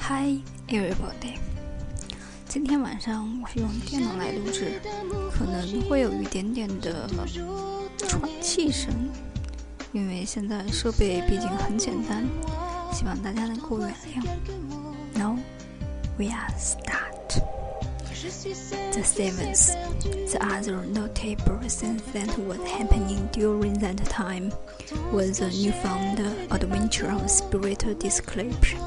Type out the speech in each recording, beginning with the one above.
Hi everybody，今天晚上我是用电脑来录制，可能会有一点点的喘气声，因为现在设备毕竟很简单，希望大家能够原谅。Now we are start. The seventh, the other notable thing that was happening during that time was the newfound adventure of spiritual description,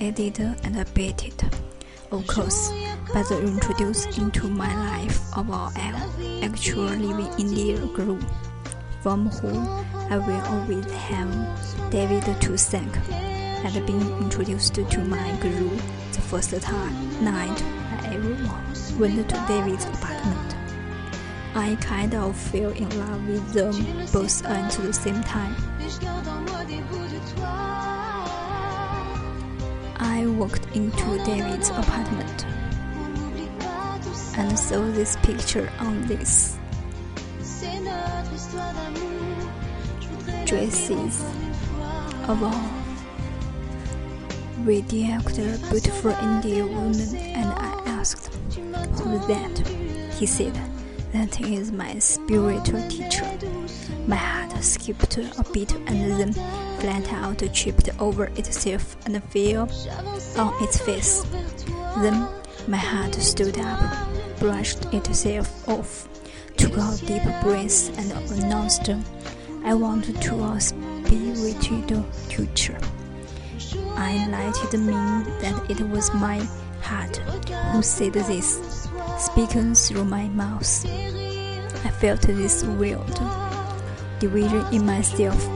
added and abated, of course, by the introduced into my life of our actual living Indian Guru, from whom I will always have David to thank, had been introduced to my Guru the first time night I ever went to David's apartment. I kind of fell in love with them both at the same time. Walked into David's apartment and saw this picture on this dresses of all radiant beautiful Indian woman and I asked who's that. He said that is my spiritual teacher. My heart skipped a beat and then flat out tripped over itself and fell on its face. Then my heart stood up brushed itself off took a deep breath and announced I want to be a spiritual teacher I it mean that it was my heart who said this, speaking through my mouth. I felt this weird division in myself,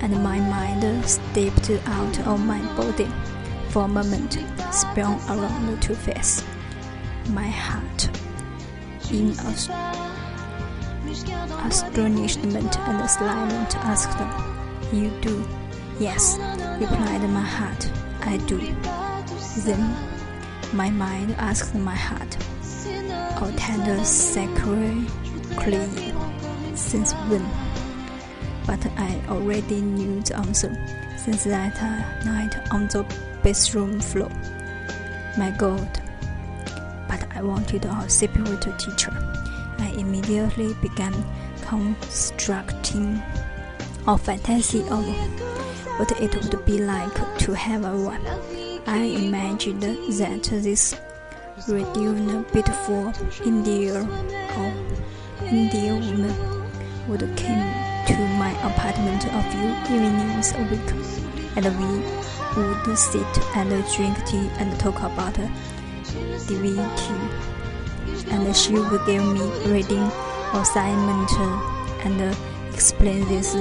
and my mind stepped out of my body. For a moment, spun around to face my heart in astonishment and silent asked, You do? Yes, replied my heart. I do. Then my mind asked my heart, Oh tender sacredly, since when? But I already knew the answer since that night on the bathroom floor. My God. But I wanted a spiritual teacher. I immediately began constructing a fantasy of what it would be like to have a one. I imagined that this radiant, beautiful Indian or Indian woman would come to my apartment a few evenings a week, and we would sit and drink tea and talk about divinity, and she would give me reading assignment and explain this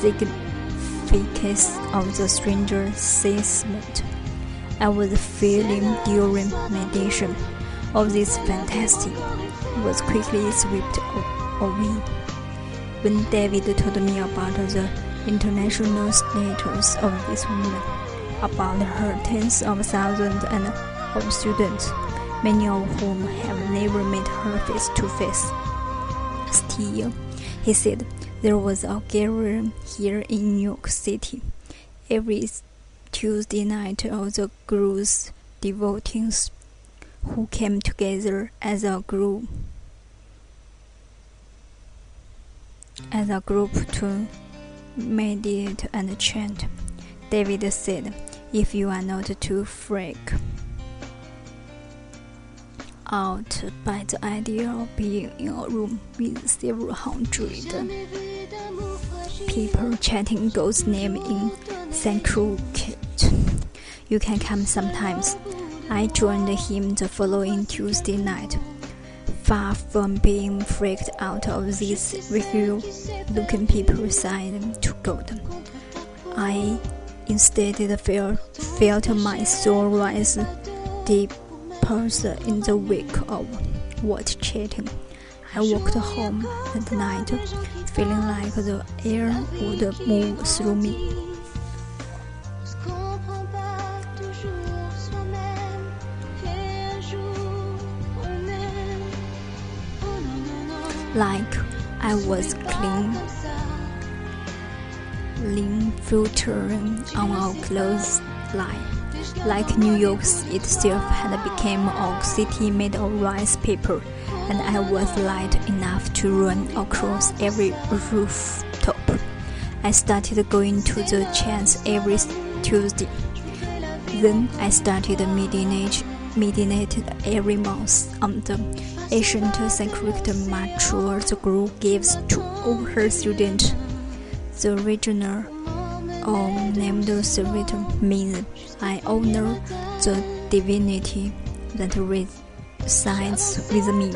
significance of the stranger's statement. I was feeling during meditation of this fantasy was quickly swept away. When David told me about the international status of this woman, about her tens of thousands and of students, many of whom have never met her face to face. Still, he said, there was a gathering here in New York City. Every Tuesday night, all the Guru's devotees who came together as a group as a group to meditate and chant. David said, If you are not too freak out by the idea of being in a room with several hundred people chanting God's name in Sanskrit. You can come sometimes. I joined him the following Tuesday night. Far from being freaked out of these regular looking people sighed to God, I instead felt, felt my soul rise deep in the wake of what chatting. I walked home that night, feeling like the air would move through me. Like I was clean, lean filtering on our clothes line. like New York itself had become a city made of rice paper, and I was light enough to run across every rooftop. I started going to the chance every Tuesday. Then I started midnight, midnight every month on the ancient sacred mature the Guru gives to all her students. The original or um, named Servitor means I honor the divinity that resides with me.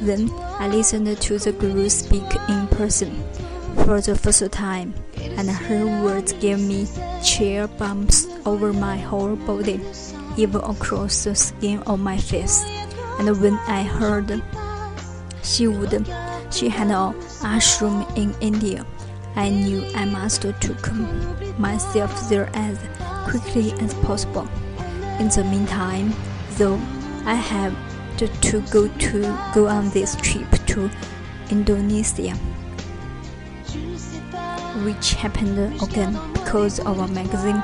Then I listened to the Guru speak in person for the first time, and her words gave me chill bumps over my whole body, even across the skin of my face. And when I heard she would, she had an ashram in India. I knew I must take myself there as quickly as possible. In the meantime, though, I had to go to go on this trip to Indonesia, which happened again because of a magazine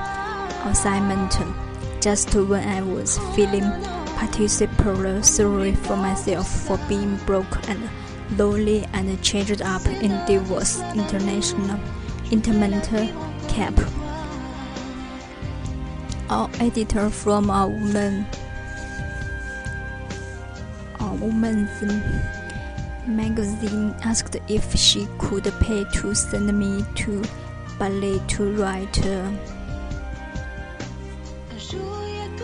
assignment. Just when I was feeling particularly sorry for myself for being broke and lonely and changed up in divorce international intimate cap. Our editor from a woman a woman's magazine asked if she could pay to send me to Bali to write uh,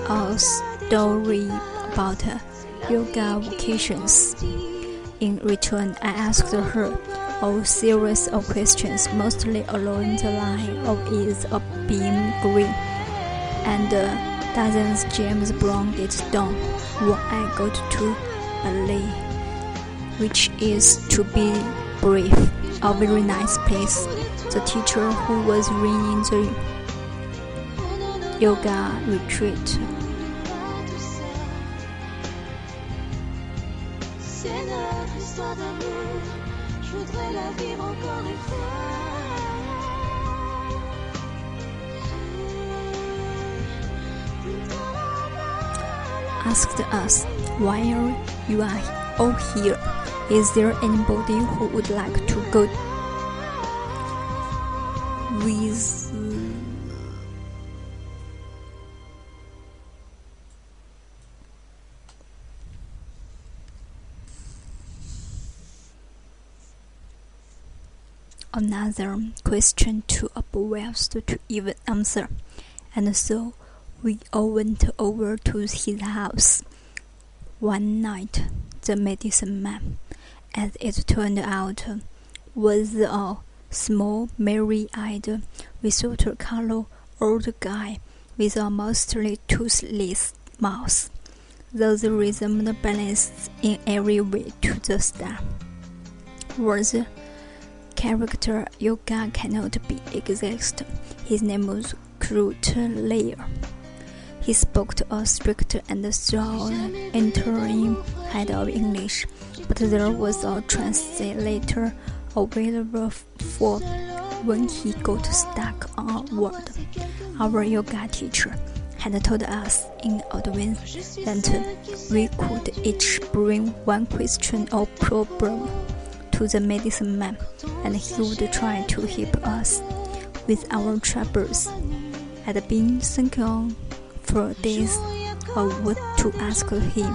a story about yoga vacations. In return, I asked her a series of questions, mostly along the line of is a being green, and uh, doesn't James Brown get done when I got to Bali, which is to be brief, a very nice place. The teacher who was running the yoga retreat asked us, while you are all oh, here, is there anybody who would like to go with another question too obvious to even answer, and so we all went over to his house. One night, the medicine man, as it turned out, was a small, merry-eyed, risotto-colored old guy with a mostly toothless mouth. Those resembled balanced in every way to the star. Was character yoga cannot be exact. His name was Ketut Liyer. He spoke to a strict and strong entering head of English, but there was a translator available for when he got stuck on a word. Our yoga teacher had told us in advance that we could each bring one question or problem to the medicine man, and he would try to help us with our troubles. Had been thinking for days of what to ask him.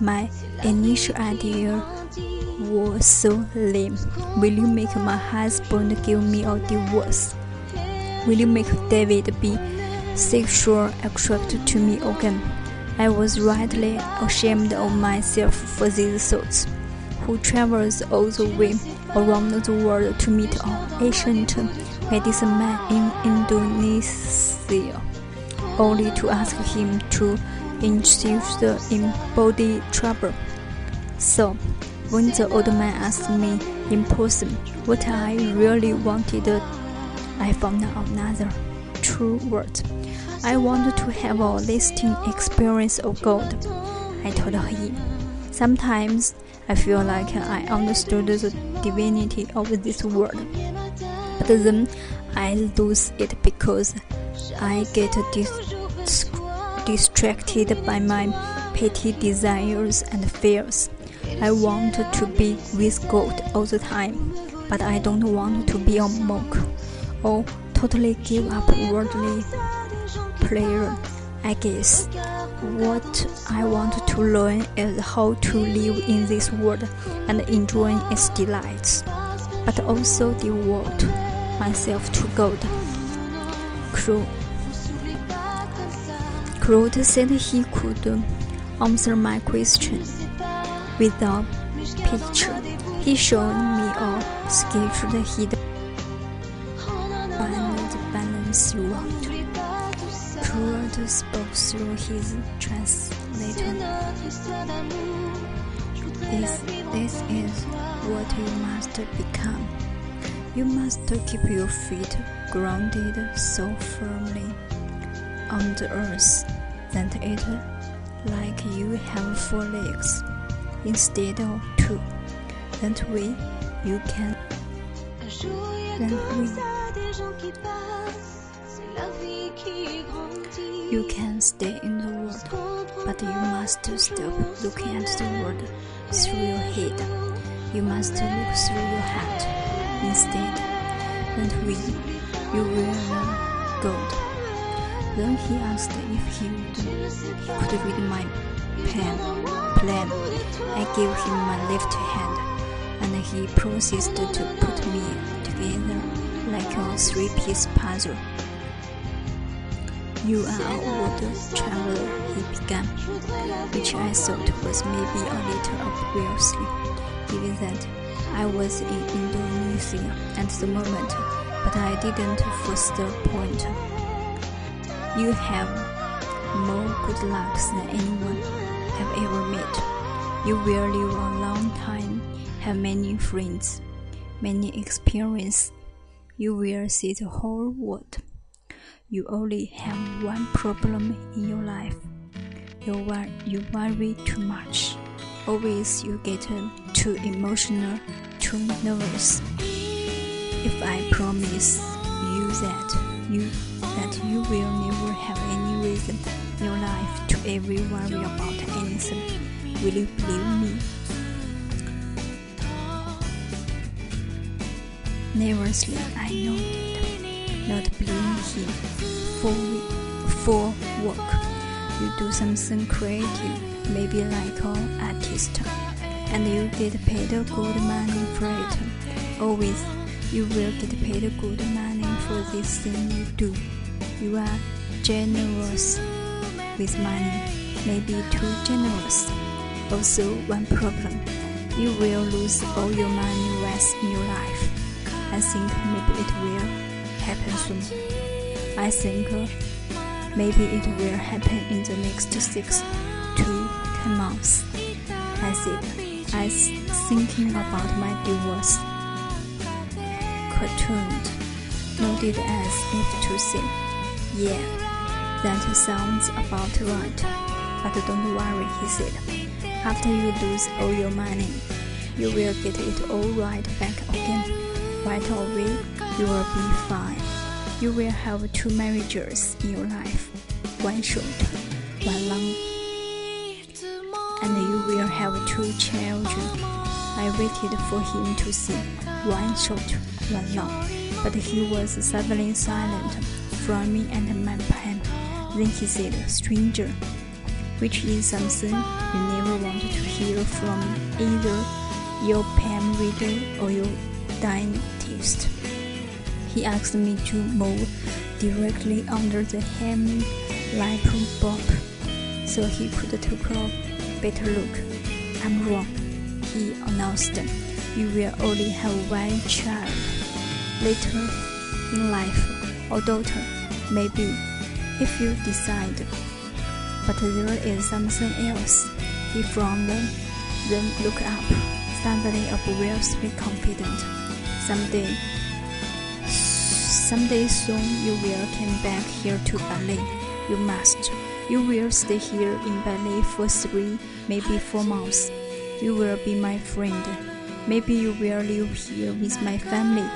My initial idea was so lame. Will you make my husband give me a divorce? Will you make David be sexual attracted to me again? I was rightly ashamed of myself for these thoughts. Who travels all the way around the world to meet an ancient medicine man in Indonesia? only to ask him to insist in body trouble. So, when the old man asked me in person what I really wanted, I found another true word. I wanted to have a lasting experience of God. I told him. Sometimes I feel like I understood the divinity of this world. but then I lose it because I get dis distracted by my petty desires and fears. I want to be with God all the time, but I don't want to be a monk or totally give up worldly pleasure. I guess what I want to learn is how to live in this world and enjoy its delights, but also devote myself to God. Crow. Claude said he could answer my question without picture. He showed me a sketch that he spoke through his translator. This, this is what you must become. You must keep your feet grounded so firmly on the earth that it like you have four legs instead of two. That way you can that way you can stay in the world, but you must stop looking at the world through your head. You must look through your heart instead. And way you will learn God. Then he asked if he would, could read my pen plan. I gave him my left hand, and he proceeded to put me together like a three-piece puzzle. You are a world traveler, he began, which I thought was maybe a little obviously, given that I was in Indonesia at the moment, but I didn't force the point. You have more good luck than anyone have ever met. You will live a long time, have many friends, many experiences. You will see the whole world. You only have one problem in your life. You, wor- you worry too much. Always you get too emotional, too nervous. If I promise you that you that you will never have any reason in your life to ever worry about anything, will you believe me? Nervously, I nodded, not believing him. For, for work, you do something creative, maybe like an artist, and you get paid good money for it. Always, you will get paid good money for this thing you do. You are generous with money, maybe too generous. Also, one problem you will lose all your money once in your life. I think maybe it will happen soon. I think uh, maybe it will happen in the next six to ten months. I said, I thinking about my divorce. Ketut, nodded as if to say, Yeah, that sounds about right. But don't worry, he said. After you lose all your money, you will get it all right back again. Right away, you will be fine. You will have two marriages in your life, one short, one long, and you will have two children. I waited for him to say one short, one long, but he was suddenly silent from me and my pen. Then he said, Stranger, which is something you never want to hear from either your palm reader or your dentist. He asked me to move directly under the hem like bob so he could take a better look. I'm wrong, he announced. You will only have one child. Later in life, or daughter, maybe, if you decide. But there is something else. He frowned, then looked up, suddenly obviously confident. Someday, someday soon you will come back here to Bali. You must. You will stay here in Bali for three, maybe four months. You will be my friend. Maybe you will live here with my family.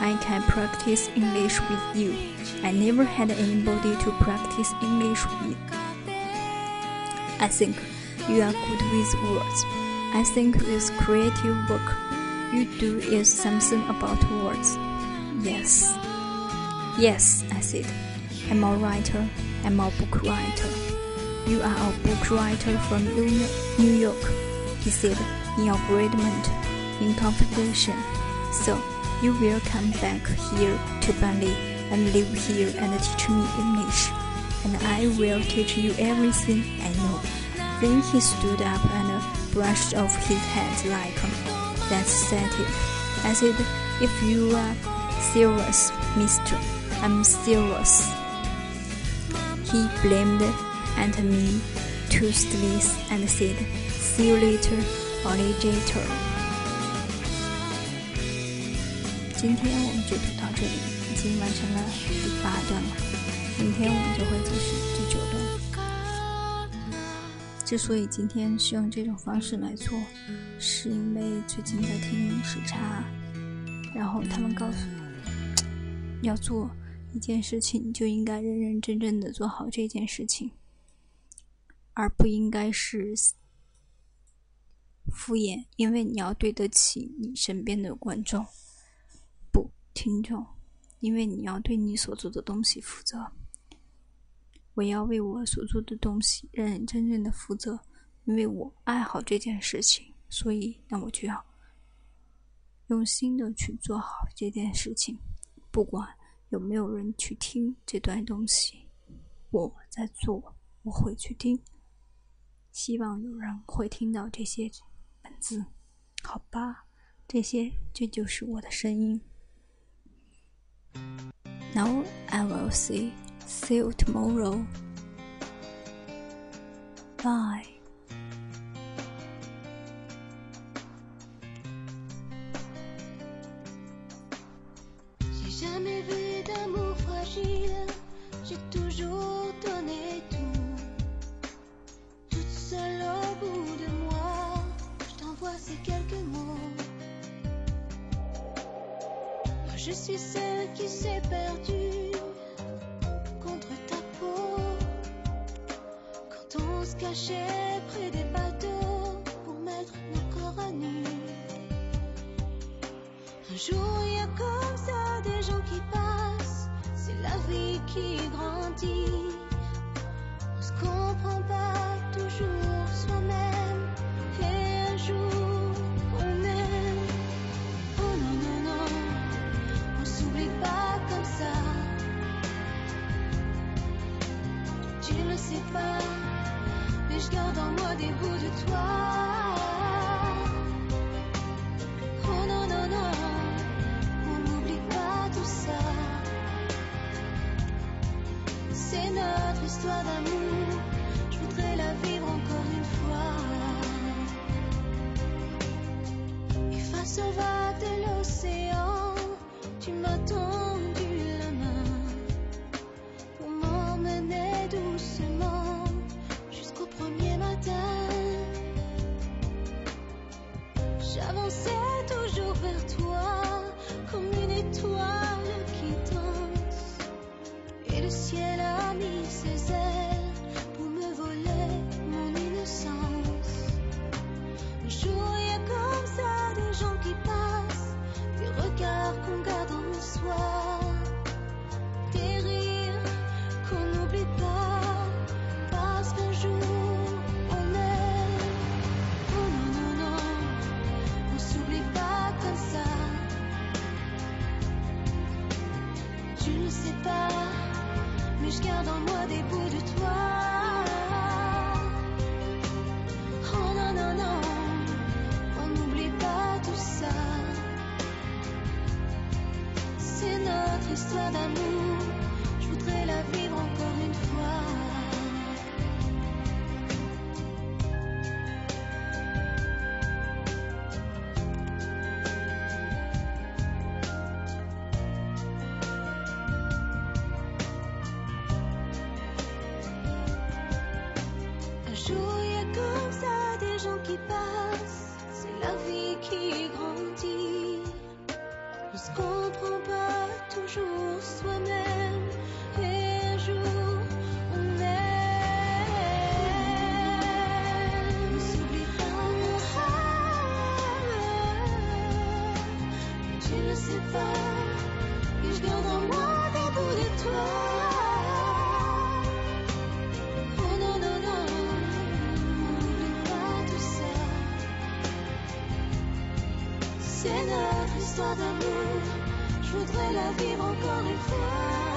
I can practice English with you. I never had anybody to practice English with. I think you are good with words. I think with creative work you do is something about words. Yes. Yes, I said. I'm a writer. I'm a book writer. You are a book writer from New York, he said in agreement, in confidence. So you will come back here to Bali and live here and teach me English, and I will teach you everything I know. Then he stood up and brushed off his hat like, That's settled. I said, If you are serious, mister, I'm serious. He blamed at me toothless and said, See you later, alligator. 今天我们就读到这里，已经完成了第八段了。明天我们就会继续第九段。 之所以今天是用这种方式来做，是因为最近在听时差，然后他们告诉我，要做一件事情就应该认认真真的做好这件事情，而不应该是敷衍，因为你要对得起你身边的观众。不听众，因为你要对你所做的东西负责，我要为我所做的东西认认真真的负责，因为我爱好这件事情，所以那我就要用心的去做好这件事情，不管有没有人去听这段东西，我在做，我会去听，希望有人会听到这些文字，好吧，这些这就是我的声音。Now I will see. See you tomorrow. Bye. Cachait près des bateaux pour mettre nos corps à nu. Un jour, il y a comme ça des gens qui passent. C'est la vie qui grandit. C'est notre histoire d'amour, je voudrais la vivre encore une fois. Et face aux vagues de l'océan, tu m'as tendu la main pour m'emmener doucement jusqu'au premier matin. J'avançais toujours vers toi Je voudrais la vivre encore une fois.